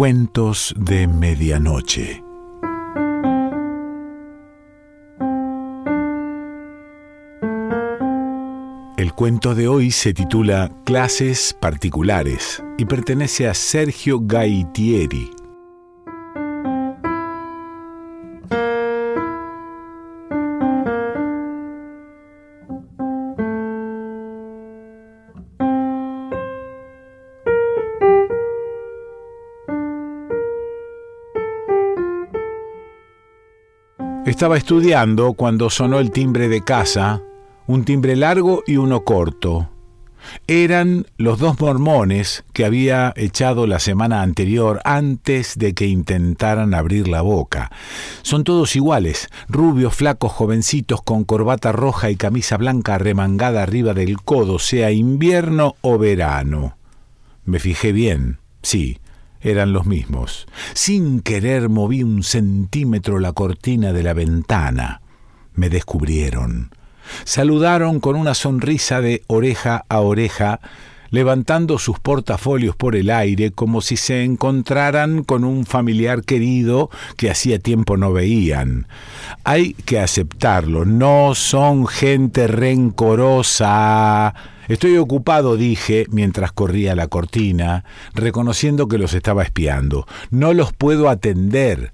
Cuentos de Medianoche. El cuento de hoy se titula Clases Particulares y pertenece a Sergio Gaitieri. Estaba estudiando cuando sonó el timbre de casa, un timbre largo y uno corto. Eran los dos mormones que había echado la semana anterior antes de que intentaran abrir la boca. Son todos iguales, rubios, flacos, jovencitos con corbata roja y camisa blanca remangada arriba del codo, sea invierno o verano. Me fijé bien, sí, eran los mismos. Sin querer moví un centímetro la cortina de la ventana. Me descubrieron. Saludaron con una sonrisa de oreja a oreja, levantando sus portafolios por el aire como si se encontraran con un familiar querido que hacía tiempo no veían. Hay que aceptarlo, no son gente rencorosa Estoy ocupado, dije, mientras corría la cortina, reconociendo que los estaba espiando. No los puedo atender.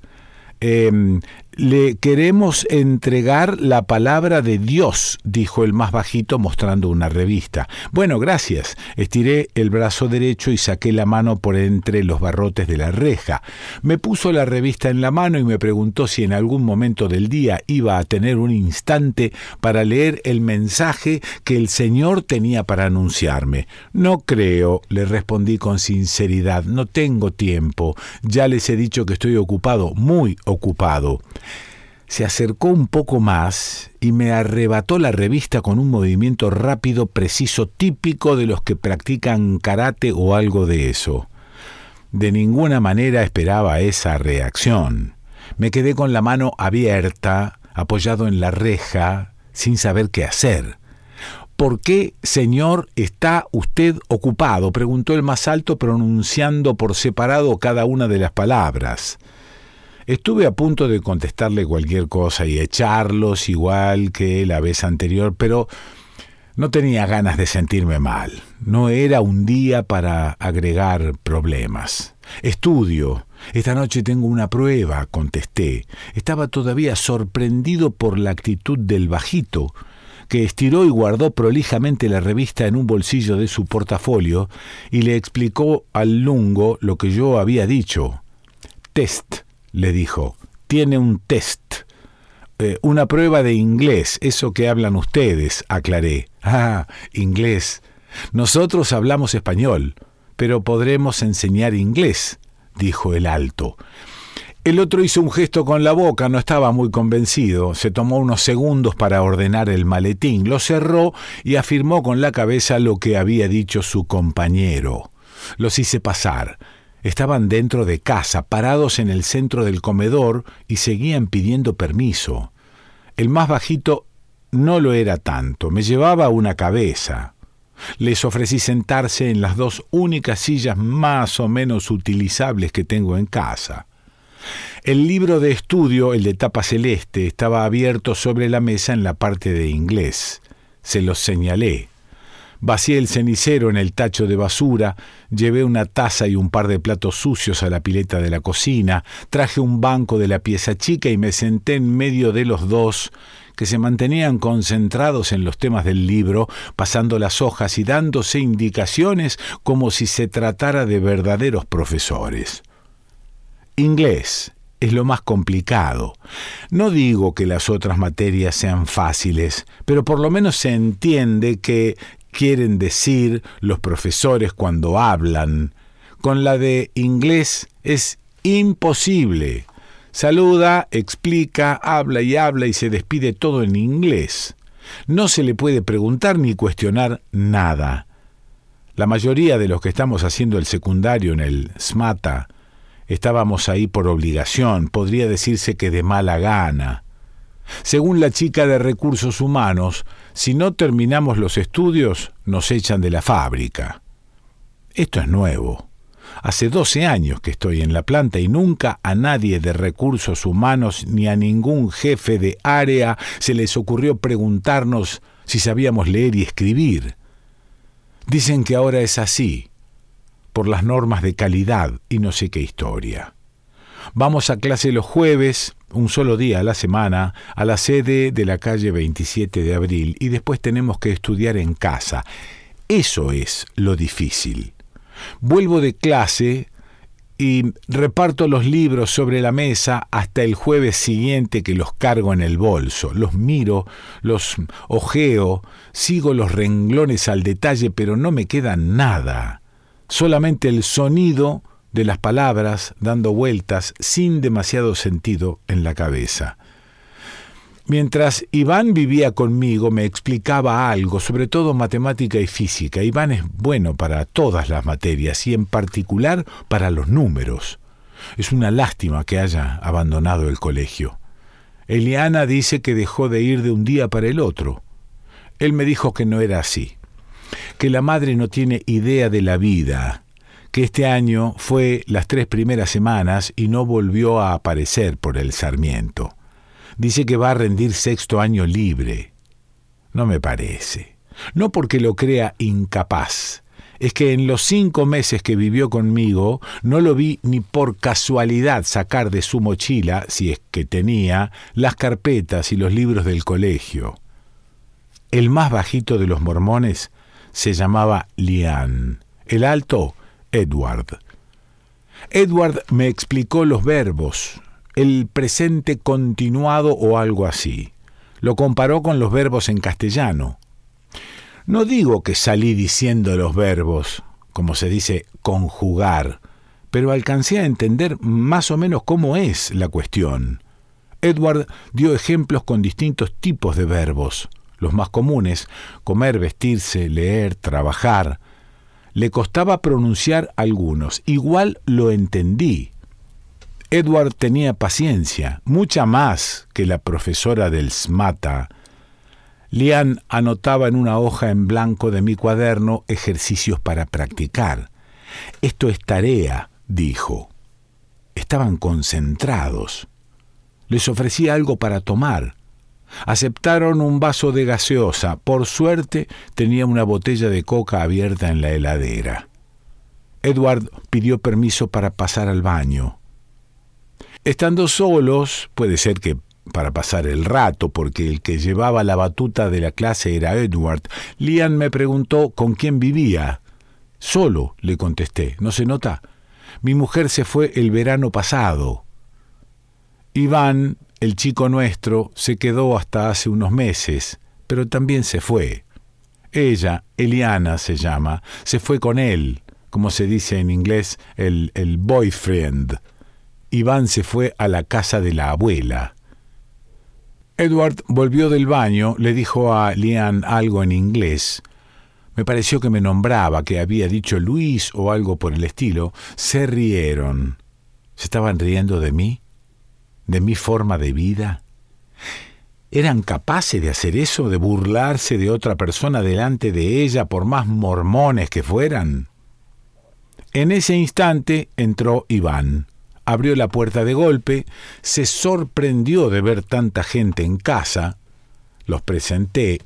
Em, le queremos entregar la palabra de Dios, dijo el más bajito mostrando una revista. Bueno, gracias. Estiré el brazo derecho y saqué la mano por entre los barrotes de la reja. Me puso la revista en la mano y me preguntó si en algún momento del día iba a tener un instante para leer el mensaje que el Señor tenía para anunciarme. No creo, le respondí con sinceridad, no tengo tiempo. Ya les he dicho que estoy ocupado, muy ocupado. Se acercó un poco más y me arrebató la revista con un movimiento rápido, preciso, típico de los que practican karate o algo de eso. De ninguna manera esperaba esa reacción. Me quedé con la mano abierta, apoyado en la reja, sin saber qué hacer. ¿Por qué, señor, está usted ocupado? preguntó el más alto pronunciando por separado cada una de las palabras. Estuve a punto de contestarle cualquier cosa y echarlos igual que la vez anterior, pero no tenía ganas de sentirme mal. No era un día para agregar problemas. Estudio. Esta noche tengo una prueba, contesté. Estaba todavía sorprendido por la actitud del bajito, que estiró y guardó prolijamente la revista en un bolsillo de su portafolio y le explicó al lungo lo que yo había dicho. Test le dijo, tiene un test. Eh, una prueba de inglés, eso que hablan ustedes, aclaré. Ah, inglés. Nosotros hablamos español, pero podremos enseñar inglés, dijo el alto. El otro hizo un gesto con la boca, no estaba muy convencido. Se tomó unos segundos para ordenar el maletín, lo cerró y afirmó con la cabeza lo que había dicho su compañero. Los hice pasar. Estaban dentro de casa, parados en el centro del comedor, y seguían pidiendo permiso. El más bajito no lo era tanto, me llevaba una cabeza. Les ofrecí sentarse en las dos únicas sillas más o menos utilizables que tengo en casa. El libro de estudio, el de tapa celeste, estaba abierto sobre la mesa en la parte de inglés. Se los señalé. Vacié el cenicero en el tacho de basura, llevé una taza y un par de platos sucios a la pileta de la cocina, traje un banco de la pieza chica y me senté en medio de los dos, que se mantenían concentrados en los temas del libro, pasando las hojas y dándose indicaciones como si se tratara de verdaderos profesores. Inglés es lo más complicado. No digo que las otras materias sean fáciles, pero por lo menos se entiende que quieren decir los profesores cuando hablan. Con la de inglés es imposible. Saluda, explica, habla y habla y se despide todo en inglés. No se le puede preguntar ni cuestionar nada. La mayoría de los que estamos haciendo el secundario en el SMATA estábamos ahí por obligación, podría decirse que de mala gana. Según la chica de recursos humanos, si no terminamos los estudios, nos echan de la fábrica. Esto es nuevo. Hace 12 años que estoy en la planta y nunca a nadie de recursos humanos ni a ningún jefe de área se les ocurrió preguntarnos si sabíamos leer y escribir. Dicen que ahora es así, por las normas de calidad y no sé qué historia. Vamos a clase los jueves, un solo día a la semana, a la sede de la calle 27 de abril y después tenemos que estudiar en casa. Eso es lo difícil. Vuelvo de clase y reparto los libros sobre la mesa hasta el jueves siguiente que los cargo en el bolso. Los miro, los ojeo, sigo los renglones al detalle, pero no me queda nada. Solamente el sonido de las palabras dando vueltas sin demasiado sentido en la cabeza. Mientras Iván vivía conmigo me explicaba algo, sobre todo matemática y física. Iván es bueno para todas las materias y en particular para los números. Es una lástima que haya abandonado el colegio. Eliana dice que dejó de ir de un día para el otro. Él me dijo que no era así, que la madre no tiene idea de la vida, que este año fue las tres primeras semanas y no volvió a aparecer por el Sarmiento. Dice que va a rendir sexto año libre. No me parece. No porque lo crea incapaz. Es que en los cinco meses que vivió conmigo no lo vi ni por casualidad sacar de su mochila, si es que tenía, las carpetas y los libros del colegio. El más bajito de los mormones se llamaba Lian. El alto Edward. Edward me explicó los verbos, el presente continuado o algo así. Lo comparó con los verbos en castellano. No digo que salí diciendo los verbos, como se dice conjugar, pero alcancé a entender más o menos cómo es la cuestión. Edward dio ejemplos con distintos tipos de verbos, los más comunes, comer, vestirse, leer, trabajar, le costaba pronunciar algunos. Igual lo entendí. Edward tenía paciencia, mucha más que la profesora del SMATA. Lian anotaba en una hoja en blanco de mi cuaderno ejercicios para practicar. Esto es tarea, dijo. Estaban concentrados. Les ofrecí algo para tomar. Aceptaron un vaso de gaseosa. Por suerte tenía una botella de coca abierta en la heladera. Edward pidió permiso para pasar al baño. Estando solos, puede ser que para pasar el rato, porque el que llevaba la batuta de la clase era Edward, Lian me preguntó con quién vivía. Solo, le contesté. ¿No se nota? Mi mujer se fue el verano pasado. Iván el chico nuestro se quedó hasta hace unos meses, pero también se fue. Ella, Eliana se llama, se fue con él, como se dice en inglés, el, el boyfriend. Iván se fue a la casa de la abuela. Edward volvió del baño, le dijo a Lian algo en inglés. Me pareció que me nombraba, que había dicho Luis o algo por el estilo. Se rieron. ¿Se estaban riendo de mí? De mi forma de vida? ¿Eran capaces de hacer eso, de burlarse de otra persona delante de ella, por más mormones que fueran? En ese instante entró Iván. Abrió la puerta de golpe, se sorprendió de ver tanta gente en casa. Los presenté.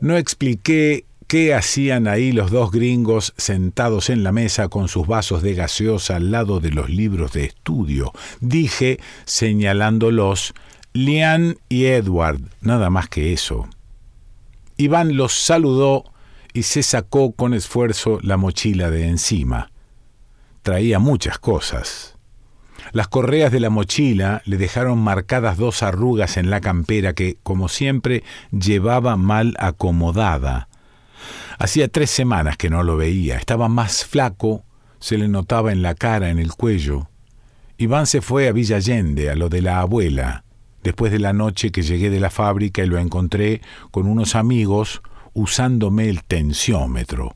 No expliqué ¿Qué hacían ahí los dos gringos sentados en la mesa con sus vasos de gaseosa al lado de los libros de estudio? Dije, señalándolos, Lian y Edward, nada más que eso. Iván los saludó y se sacó con esfuerzo la mochila de encima. Traía muchas cosas. Las correas de la mochila le dejaron marcadas dos arrugas en la campera que, como siempre, llevaba mal acomodada. Hacía tres semanas que no lo veía. Estaba más flaco, se le notaba en la cara, en el cuello. Iván se fue a Villa Allende, a lo de la abuela, después de la noche que llegué de la fábrica y lo encontré con unos amigos usándome el tensiómetro.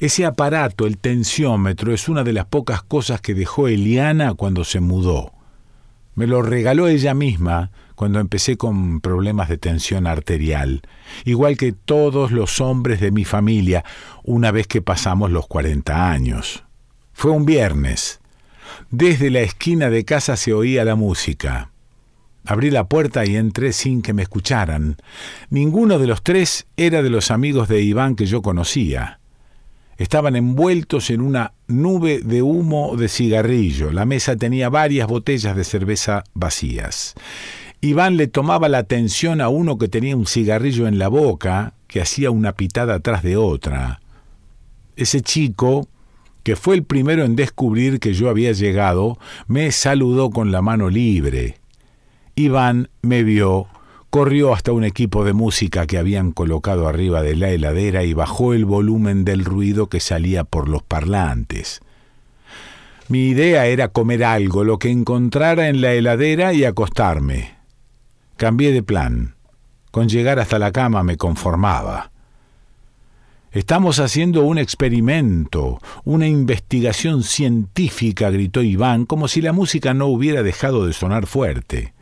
Ese aparato, el tensiómetro, es una de las pocas cosas que dejó Eliana cuando se mudó. Me lo regaló ella misma cuando empecé con problemas de tensión arterial, igual que todos los hombres de mi familia, una vez que pasamos los 40 años. Fue un viernes. Desde la esquina de casa se oía la música. Abrí la puerta y entré sin que me escucharan. Ninguno de los tres era de los amigos de Iván que yo conocía. Estaban envueltos en una nube de humo de cigarrillo. La mesa tenía varias botellas de cerveza vacías. Iván le tomaba la atención a uno que tenía un cigarrillo en la boca, que hacía una pitada tras de otra. Ese chico, que fue el primero en descubrir que yo había llegado, me saludó con la mano libre. Iván me vio, corrió hasta un equipo de música que habían colocado arriba de la heladera y bajó el volumen del ruido que salía por los parlantes. Mi idea era comer algo, lo que encontrara en la heladera y acostarme. Cambié de plan. Con llegar hasta la cama me conformaba. Estamos haciendo un experimento, una investigación científica, gritó Iván, como si la música no hubiera dejado de sonar fuerte.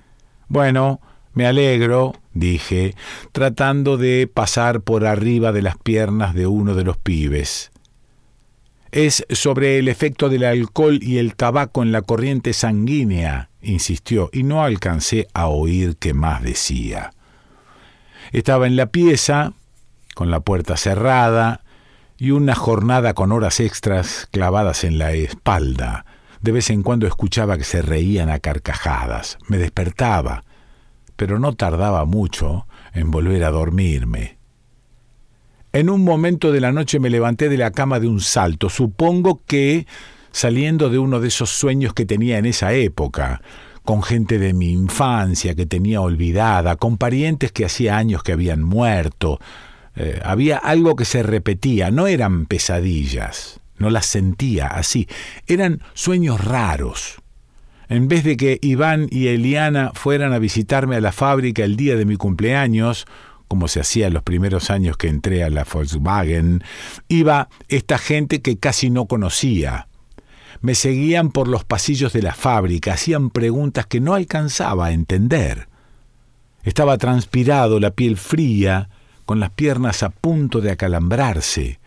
Bueno, me alegro, dije, tratando de pasar por arriba de las piernas de uno de los pibes. Es sobre el efecto del alcohol y el tabaco en la corriente sanguínea, insistió, y no alcancé a oír qué más decía. Estaba en la pieza, con la puerta cerrada, y una jornada con horas extras clavadas en la espalda. De vez en cuando escuchaba que se reían a carcajadas. Me despertaba, pero no tardaba mucho en volver a dormirme. En un momento de la noche me levanté de la cama de un salto, supongo que saliendo de uno de esos sueños que tenía en esa época, con gente de mi infancia que tenía olvidada, con parientes que hacía años que habían muerto. Eh, había algo que se repetía, no eran pesadillas, no las sentía así, eran sueños raros. En vez de que Iván y Eliana fueran a visitarme a la fábrica el día de mi cumpleaños, como se hacía en los primeros años que entré a la Volkswagen, iba esta gente que casi no conocía, me seguían por los pasillos de la fábrica, hacían preguntas que no alcanzaba a entender. Estaba transpirado, la piel fría, con las piernas a punto de acalambrarse.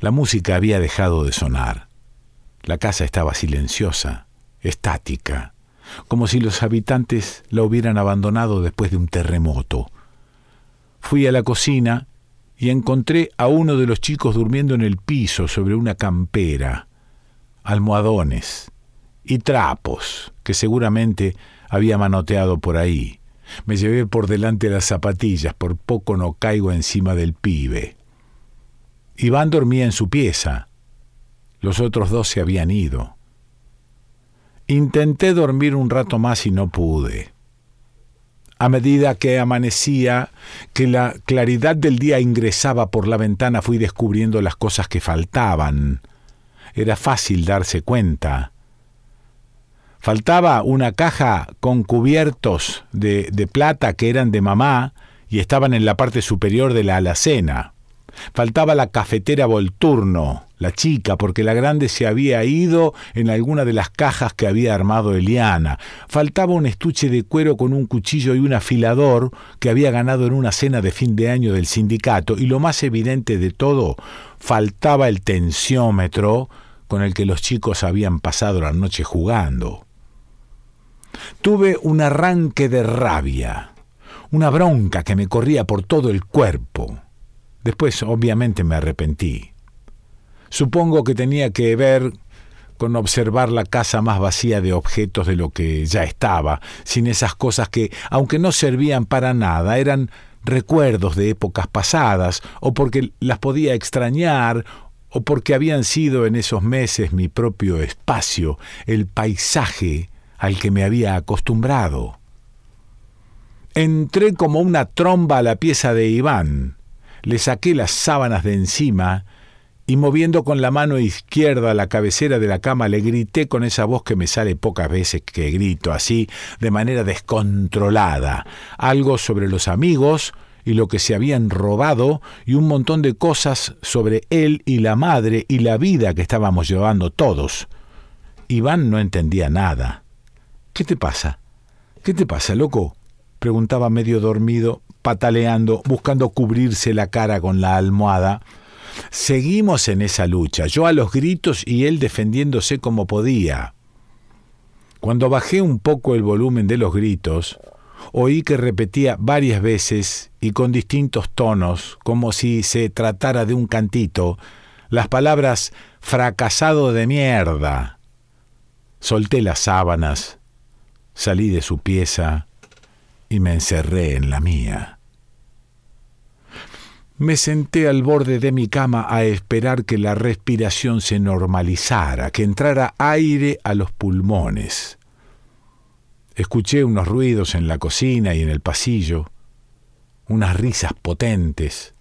La música había dejado de sonar. La casa estaba silenciosa, estática, como si los habitantes la hubieran abandonado después de un terremoto. Fui a la cocina y encontré a uno de los chicos durmiendo en el piso sobre una campera almohadones y trapos que seguramente había manoteado por ahí. Me llevé por delante las zapatillas, por poco no caigo encima del pibe. Iván dormía en su pieza. Los otros dos se habían ido. Intenté dormir un rato más y no pude. A medida que amanecía, que la claridad del día ingresaba por la ventana, fui descubriendo las cosas que faltaban era fácil darse cuenta. Faltaba una caja con cubiertos de, de, plata que eran de mamá y estaban en la parte superior de la alacena. Faltaba la cafetera Volturno, la chica, porque la grande se había ido en alguna de las cajas que había armado Eliana. Faltaba un estuche de cuero con un cuchillo y un afilador que había ganado en una cena de fin de año del sindicato. Y lo más evidente de todo, faltaba el tensiómetro con el que los chicos habían pasado la noche jugando. Tuve un arranque de rabia, una bronca que me corría por todo el cuerpo. Después, obviamente, me arrepentí. Supongo que tenía que ver con observar la casa más vacía de objetos de lo que ya estaba, sin esas cosas que, aunque no servían para nada, eran recuerdos de épocas pasadas, o porque las podía extrañar, o porque habían sido en esos meses mi propio espacio, el paisaje al que me había acostumbrado. Entré como una tromba a la pieza de Iván, le saqué las sábanas de encima y moviendo con la mano izquierda la cabecera de la cama le grité con esa voz que me sale pocas veces que grito así, de manera descontrolada, algo sobre los amigos, y lo que se habían robado y un montón de cosas sobre él y la madre y la vida que estábamos llevando todos. Iván no entendía nada. ¿Qué te pasa? ¿Qué te pasa, loco? preguntaba medio dormido, pataleando, buscando cubrirse la cara con la almohada. Seguimos en esa lucha, yo a los gritos y él defendiéndose como podía. Cuando bajé un poco el volumen de los gritos, oí que repetía varias veces y con distintos tonos, como si se tratara de un cantito, las palabras fracasado de mierda. Solté las sábanas, salí de su pieza y me encerré en la mía. Me senté al borde de mi cama a esperar que la respiración se normalizara, que entrara aire a los pulmones. Escuché unos ruidos en la cocina y en el pasillo, unas risas potentes.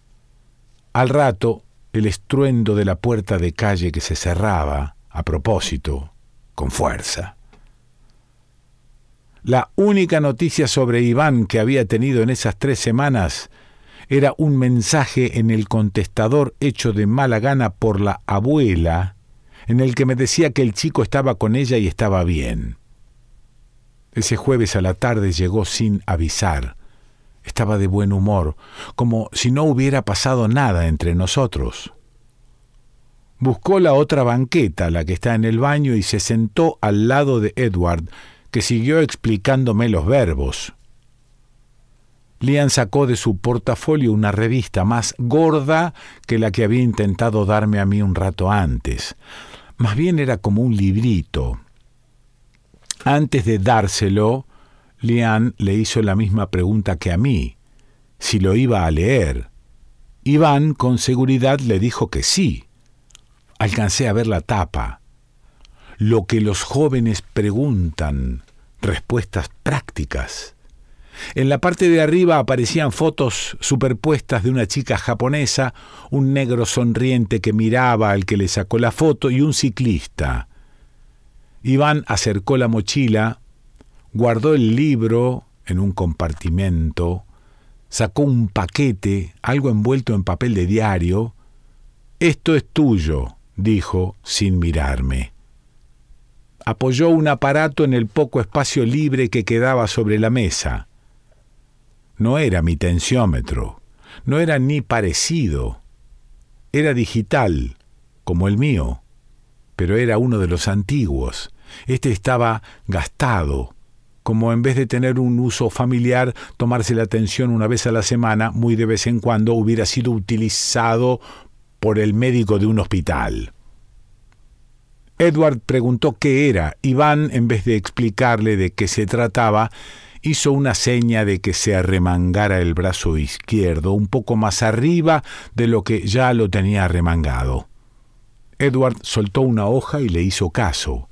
Al rato, el estruendo de la puerta de calle que se cerraba, a propósito, con fuerza. La única noticia sobre Iván que había tenido en esas tres semanas era un mensaje en el contestador hecho de mala gana por la abuela, en el que me decía que el chico estaba con ella y estaba bien. Ese jueves a la tarde llegó sin avisar. Estaba de buen humor, como si no hubiera pasado nada entre nosotros. Buscó la otra banqueta, la que está en el baño, y se sentó al lado de Edward, que siguió explicándome los verbos. Lian sacó de su portafolio una revista más gorda que la que había intentado darme a mí un rato antes. Más bien era como un librito, antes de dárselo, Lian le hizo la misma pregunta que a mí, si lo iba a leer. Iván con seguridad le dijo que sí. Alcancé a ver la tapa. Lo que los jóvenes preguntan, respuestas prácticas. En la parte de arriba aparecían fotos superpuestas de una chica japonesa, un negro sonriente que miraba al que le sacó la foto y un ciclista. Iván acercó la mochila, guardó el libro en un compartimento, sacó un paquete, algo envuelto en papel de diario. Esto es tuyo, dijo sin mirarme. Apoyó un aparato en el poco espacio libre que quedaba sobre la mesa. No era mi tensiómetro, no era ni parecido. Era digital, como el mío, pero era uno de los antiguos, este estaba gastado, como en vez de tener un uso familiar, tomarse la atención una vez a la semana, muy de vez en cuando, hubiera sido utilizado por el médico de un hospital. Edward preguntó qué era. Iván, en vez de explicarle de qué se trataba, hizo una seña de que se arremangara el brazo izquierdo un poco más arriba de lo que ya lo tenía arremangado. Edward soltó una hoja y le hizo caso.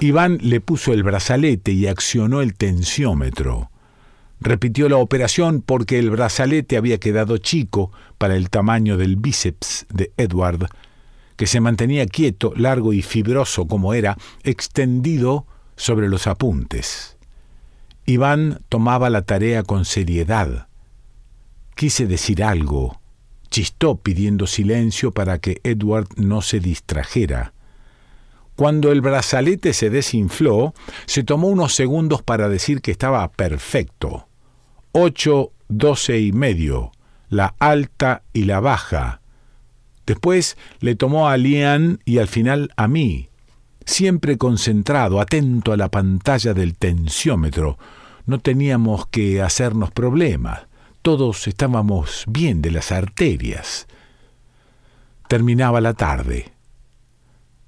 Iván le puso el brazalete y accionó el tensiómetro. Repitió la operación porque el brazalete había quedado chico para el tamaño del bíceps de Edward, que se mantenía quieto, largo y fibroso como era, extendido sobre los apuntes. Iván tomaba la tarea con seriedad. Quise decir algo. Chistó pidiendo silencio para que Edward no se distrajera. Cuando el brazalete se desinfló, se tomó unos segundos para decir que estaba perfecto. Ocho, doce y medio, la alta y la baja. Después le tomó a Lian y al final a mí, siempre concentrado, atento a la pantalla del tensiómetro. No teníamos que hacernos problemas. Todos estábamos bien de las arterias. Terminaba la tarde.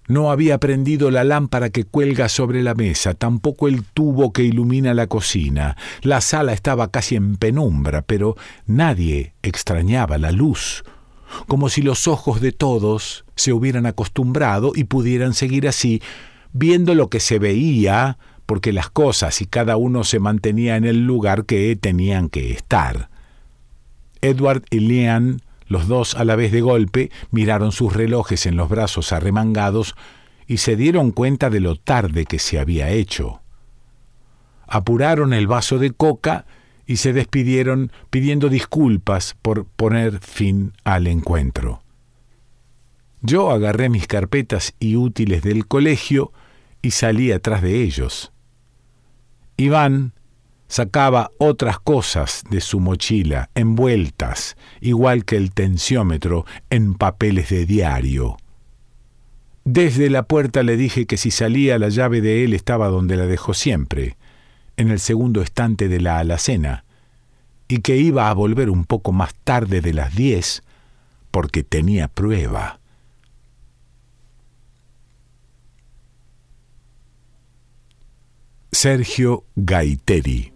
No había prendido la lámpara que cuelga sobre la mesa, tampoco el tubo que ilumina la cocina. La sala estaba casi en penumbra, pero nadie extrañaba la luz, como si los ojos de todos se hubieran acostumbrado y pudieran seguir así, viendo lo que se veía, porque las cosas y cada uno se mantenía en el lugar que tenían que estar. Edward y Leanne los dos a la vez de golpe miraron sus relojes en los brazos arremangados y se dieron cuenta de lo tarde que se había hecho. Apuraron el vaso de coca y se despidieron pidiendo disculpas por poner fin al encuentro. Yo agarré mis carpetas y útiles del colegio y salí atrás de ellos. Iván sacaba otras cosas de su mochila, envueltas, igual que el tensiómetro, en papeles de diario. Desde la puerta le dije que si salía la llave de él estaba donde la dejó siempre, en el segundo estante de la alacena, y que iba a volver un poco más tarde de las diez porque tenía prueba. Sergio Gaiteri